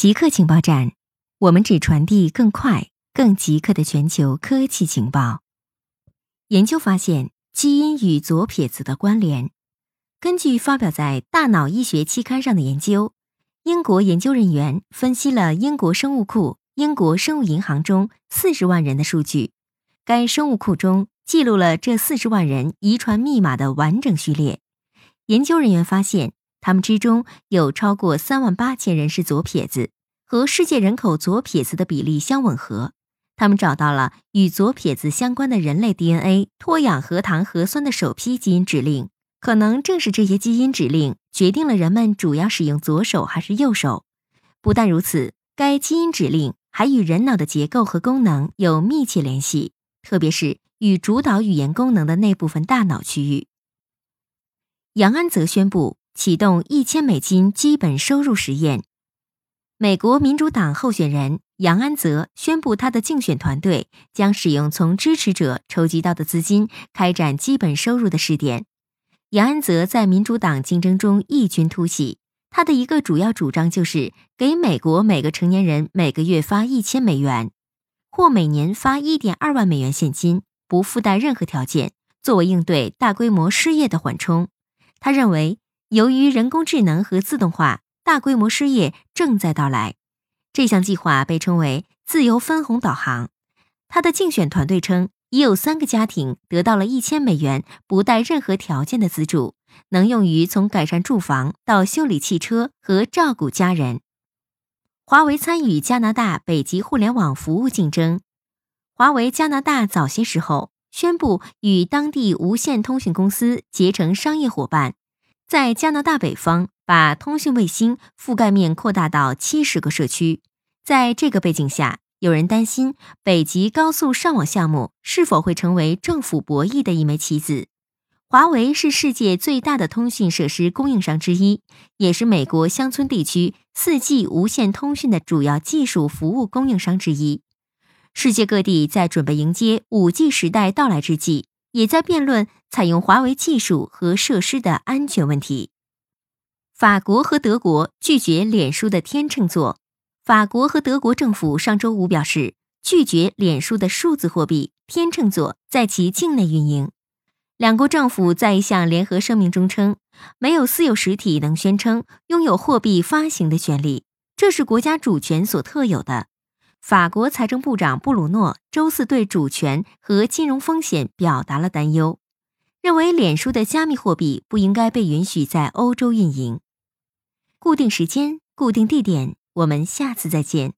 极客情报站，我们只传递更快、更极客的全球科技情报。研究发现基因与左撇子的关联。根据发表在《大脑医学》期刊上的研究，英国研究人员分析了英国生物库、英国生物银行中四十万人的数据。该生物库中记录了这四十万人遗传密码的完整序列。研究人员发现。他们之中有超过三万八千人是左撇子，和世界人口左撇子的比例相吻合。他们找到了与左撇子相关的人类 DNA 脱氧核糖核酸的首批基因指令，可能正是这些基因指令决定了人们主要使用左手还是右手。不但如此，该基因指令还与人脑的结构和功能有密切联系，特别是与主导语言功能的那部分大脑区域。杨安泽宣布。启动一千美金基本收入实验。美国民主党候选人杨安泽宣布，他的竞选团队将使用从支持者筹集到的资金开展基本收入的试点。杨安泽在民主党竞争中异军突起，他的一个主要主张就是给美国每个成年人每个月发一千美元，或每年发一点二万美元现金，不附带任何条件，作为应对大规模失业的缓冲。他认为。由于人工智能和自动化，大规模失业正在到来。这项计划被称为“自由分红导航”。他的竞选团队称，已有三个家庭得到了一千美元不带任何条件的资助，能用于从改善住房到修理汽车和照顾家人。华为参与加拿大北极互联网服务竞争。华为加拿大早些时候宣布与当地无线通讯公司结成商业伙伴。在加拿大北方，把通讯卫星覆盖面扩大到七十个社区。在这个背景下，有人担心北极高速上网项目是否会成为政府博弈的一枚棋子。华为是世界最大的通讯设施供应商之一，也是美国乡村地区四 G 无线通讯的主要技术服务供应商之一。世界各地在准备迎接五 G 时代到来之际。也在辩论采用华为技术和设施的安全问题。法国和德国拒绝脸书的天秤座。法国和德国政府上周五表示，拒绝脸书的数字货币天秤座在其境内运营。两国政府在一项联合声明中称，没有私有实体能宣称拥有货币发行的权利，这是国家主权所特有的。法国财政部长布鲁诺周四对主权和金融风险表达了担忧，认为脸书的加密货币不应该被允许在欧洲运营。固定时间，固定地点，我们下次再见。